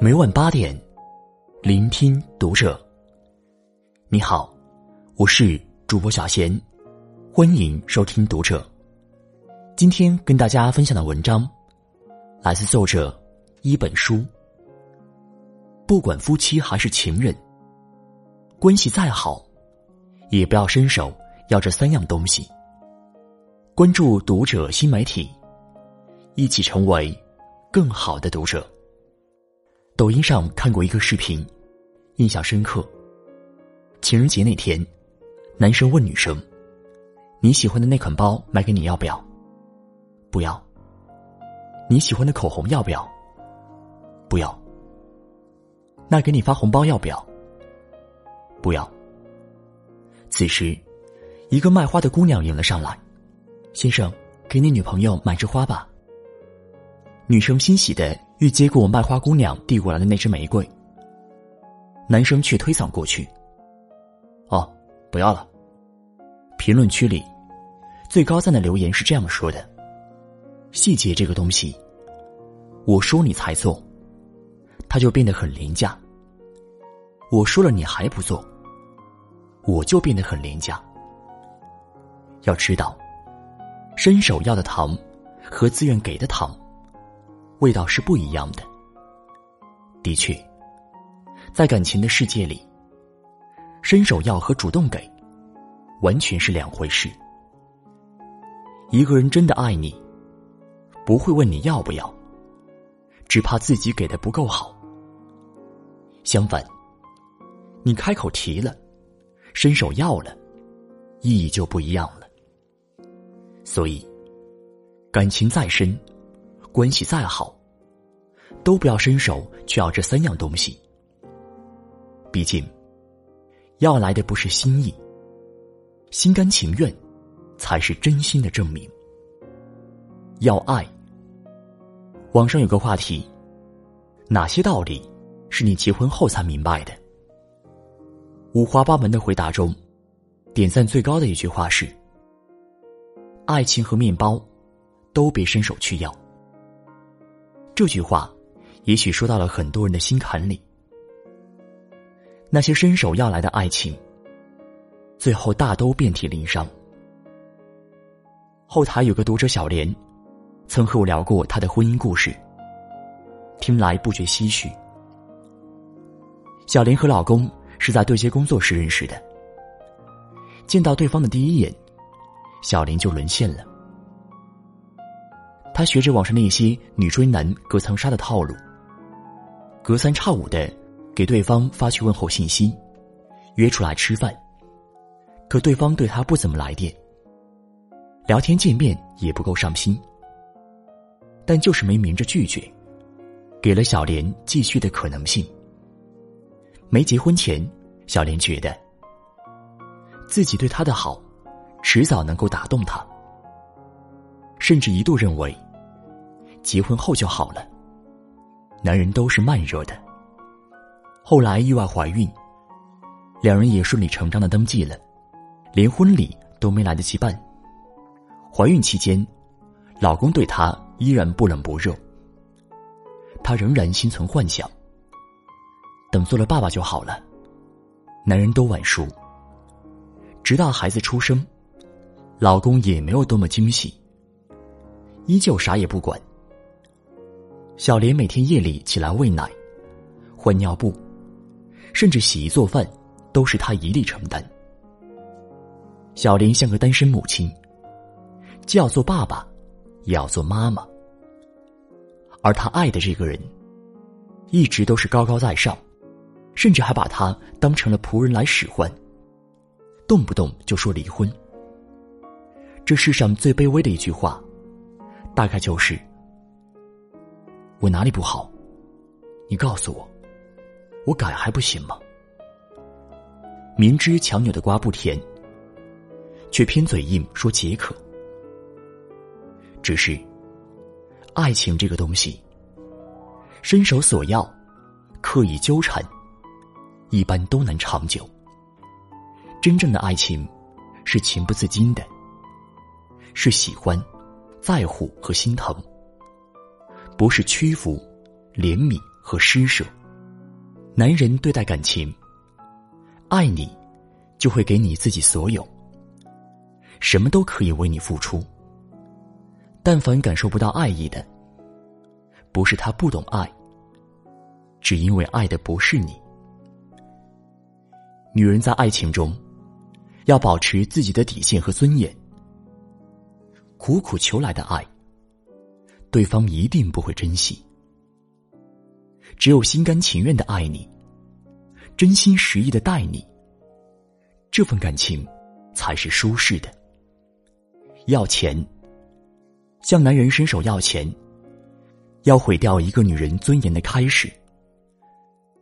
每晚八点，聆听读者。你好，我是主播小贤，欢迎收听读者。今天跟大家分享的文章，来自作者一本书。不管夫妻还是情人，关系再好，也不要伸手要这三样东西。关注读者新媒体，一起成为更好的读者。抖音上看过一个视频，印象深刻。情人节那天，男生问女生：“你喜欢的那款包买给你要不要？”“不要。”“你喜欢的口红要不要？”“不要。”“那给你发红包要不要？”“不要。”此时，一个卖花的姑娘迎了上来：“先生，给你女朋友买支花吧。”女生欣喜的。欲接过卖花姑娘递过来的那支玫瑰，男生却推搡过去。哦，不要了。评论区里，最高赞的留言是这样说的：“细节这个东西，我说你才做，它就变得很廉价；我说了你还不做，我就变得很廉价。要知道，伸手要的糖，和自愿给的糖。”味道是不一样的。的确，在感情的世界里，伸手要和主动给，完全是两回事。一个人真的爱你，不会问你要不要，只怕自己给的不够好。相反，你开口提了，伸手要了，意义就不一样了。所以，感情再深。关系再好，都不要伸手去要这三样东西。毕竟，要来的不是心意，心甘情愿，才是真心的证明。要爱。网上有个话题：哪些道理是你结婚后才明白的？五花八门的回答中，点赞最高的一句话是：“爱情和面包，都别伸手去要。”这句话，也许说到了很多人的心坎里。那些伸手要来的爱情，最后大都遍体鳞伤。后台有个读者小莲，曾和我聊过她的婚姻故事，听来不觉唏嘘。小莲和老公是在对接工作时认识的，见到对方的第一眼，小莲就沦陷了。他学着网上那些女追男隔层纱的套路，隔三差五的给对方发去问候信息，约出来吃饭。可对方对他不怎么来电，聊天见面也不够上心，但就是没明着拒绝，给了小莲继续的可能性。没结婚前，小莲觉得自己对他的好，迟早能够打动他，甚至一度认为。结婚后就好了。男人都是慢热的。后来意外怀孕，两人也顺理成章的登记了，连婚礼都没来得及办。怀孕期间，老公对她依然不冷不热。她仍然心存幻想，等做了爸爸就好了。男人都晚熟。直到孩子出生，老公也没有多么惊喜，依旧啥也不管。小莲每天夜里起来喂奶、换尿布，甚至洗衣做饭，都是他一力承担。小莲像个单身母亲，既要做爸爸，也要做妈妈。而他爱的这个人，一直都是高高在上，甚至还把他当成了仆人来使唤，动不动就说离婚。这世上最卑微的一句话，大概就是。我哪里不好？你告诉我，我改还不行吗？明知强扭的瓜不甜，却偏嘴硬说解渴。只是，爱情这个东西，伸手索要，刻意纠缠，一般都难长久。真正的爱情，是情不自禁的，是喜欢、在乎和心疼。不是屈服、怜悯和施舍。男人对待感情，爱你，就会给你自己所有，什么都可以为你付出。但凡感受不到爱意的，不是他不懂爱，只因为爱的不是你。女人在爱情中，要保持自己的底线和尊严。苦苦求来的爱，对方一定不会珍惜。只有心甘情愿的爱你，真心实意的待你，这份感情才是舒适的。要钱，向男人伸手要钱，要毁掉一个女人尊严的开始。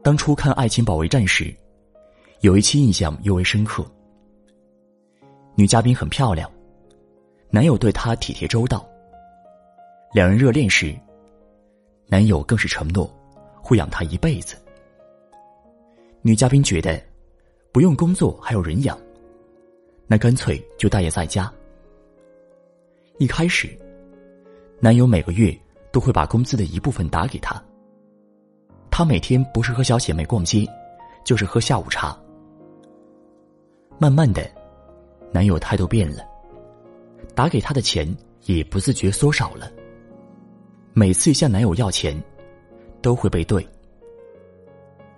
当初看《爱情保卫战》时，有一期印象尤为深刻。女嘉宾很漂亮，男友对她体贴周到。两人热恋时，男友更是承诺。会养她一辈子。女嘉宾觉得不用工作还有人养，那干脆就待业在家。一开始，男友每个月都会把工资的一部分打给她。她每天不是和小姐妹逛街，就是喝下午茶。慢慢的，男友态度变了，打给她的钱也不自觉缩少了。每次向男友要钱。都会被怼，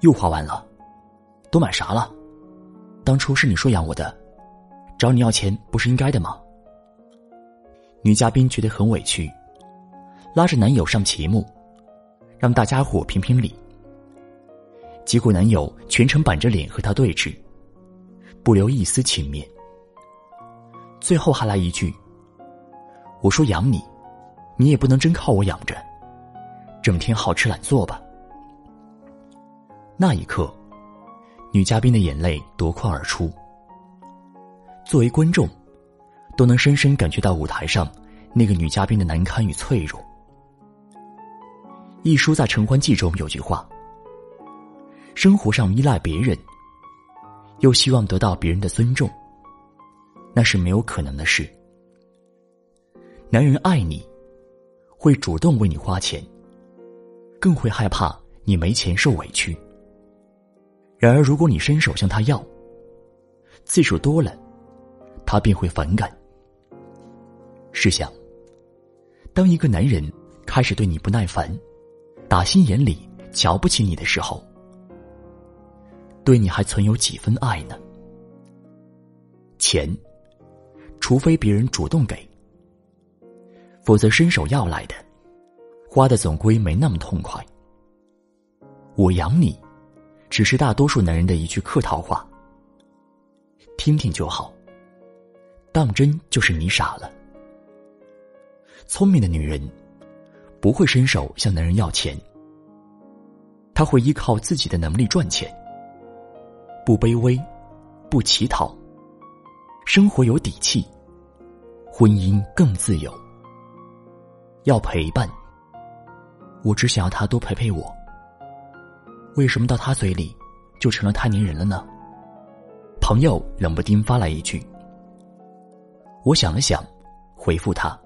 又花完了，都买啥了？当初是你说养我的，找你要钱不是应该的吗？女嘉宾觉得很委屈，拉着男友上节目，让大家伙评评理。结果男友全程板着脸和她对峙，不留一丝情面。最后还来一句：“我说养你，你也不能真靠我养着。”整天好吃懒做吧。那一刻，女嘉宾的眼泪夺眶而出。作为观众，都能深深感觉到舞台上那个女嘉宾的难堪与脆弱。一书在《承欢记》中有句话：“生活上依赖别人，又希望得到别人的尊重，那是没有可能的事。男人爱你，会主动为你花钱。”更会害怕你没钱受委屈。然而，如果你伸手向他要，次数多了，他便会反感。试想，当一个男人开始对你不耐烦，打心眼里瞧不起你的时候，对你还存有几分爱呢？钱，除非别人主动给，否则伸手要来的。花的总归没那么痛快。我养你，只是大多数男人的一句客套话。听听就好，当真就是你傻了。聪明的女人，不会伸手向男人要钱，她会依靠自己的能力赚钱，不卑微，不乞讨，生活有底气，婚姻更自由。要陪伴。我只想要他多陪陪我。为什么到他嘴里就成了太粘人了呢？朋友冷不丁发来一句，我想了想，回复他：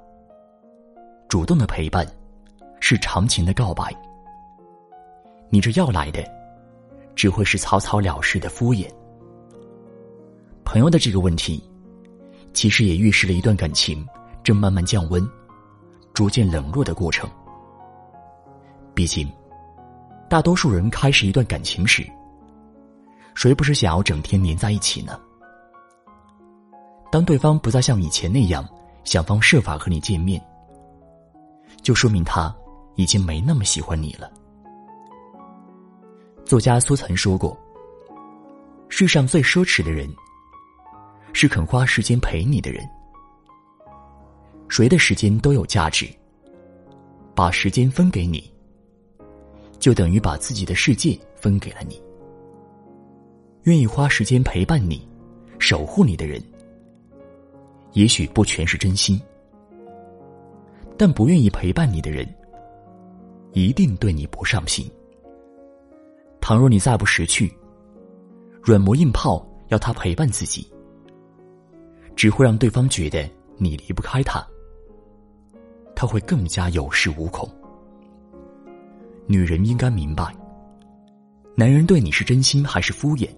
主动的陪伴是长情的告白。你这要来的，只会是草草了事的敷衍。朋友的这个问题，其实也预示了一段感情正慢慢降温、逐渐冷落的过程。毕竟，大多数人开始一段感情时，谁不是想要整天黏在一起呢？当对方不再像以前那样想方设法和你见面，就说明他已经没那么喜欢你了。作家苏岑说过：“世上最奢侈的人，是肯花时间陪你的人。谁的时间都有价值，把时间分给你。”就等于把自己的世界分给了你。愿意花时间陪伴你、守护你的人，也许不全是真心，但不愿意陪伴你的人，一定对你不上心。倘若你再不识趣，软磨硬泡要他陪伴自己，只会让对方觉得你离不开他，他会更加有恃无恐。女人应该明白，男人对你是真心还是敷衍，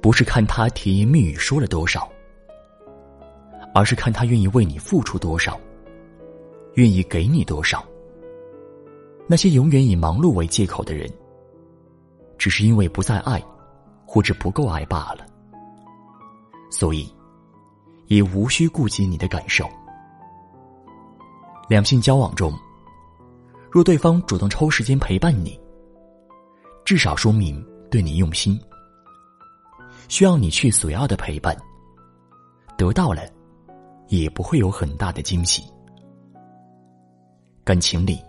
不是看他甜言蜜语说了多少，而是看他愿意为你付出多少，愿意给你多少。那些永远以忙碌为借口的人，只是因为不再爱，或者不够爱罢了。所以，也无需顾及你的感受。两性交往中，若对方主动抽时间陪伴你，至少说明对你用心，需要你去索要的陪伴，得到了，也不会有很大的惊喜。感情里，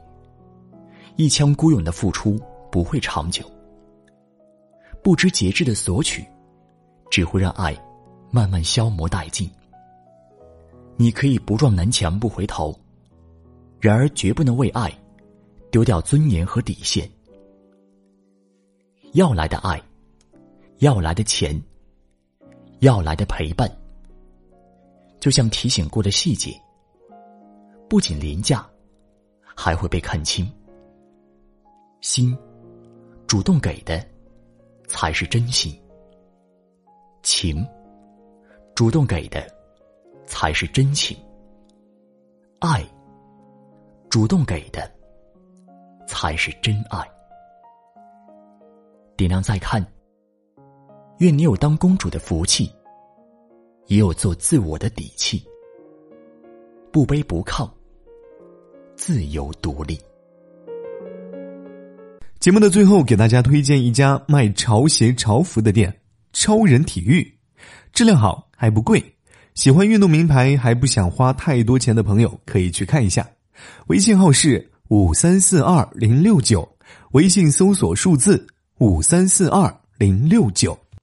一腔孤勇的付出不会长久，不知节制的索取，只会让爱慢慢消磨殆尽。你可以不撞南墙不回头。然而，绝不能为爱丢掉尊严和底线。要来的爱，要来的钱，要来的陪伴，就像提醒过的细节，不仅廉价，还会被看清。心主动给的，才是真心；情主动给的，才是真情。爱。主动给的，才是真爱。点亮再看，愿你有当公主的福气，也有做自我的底气，不卑不亢，自由独立。节目的最后，给大家推荐一家卖潮鞋、潮服的店——超人体育，质量好还不贵。喜欢运动名牌还不想花太多钱的朋友，可以去看一下。微信号是五三四二零六九，微信搜索数字五三四二零六九。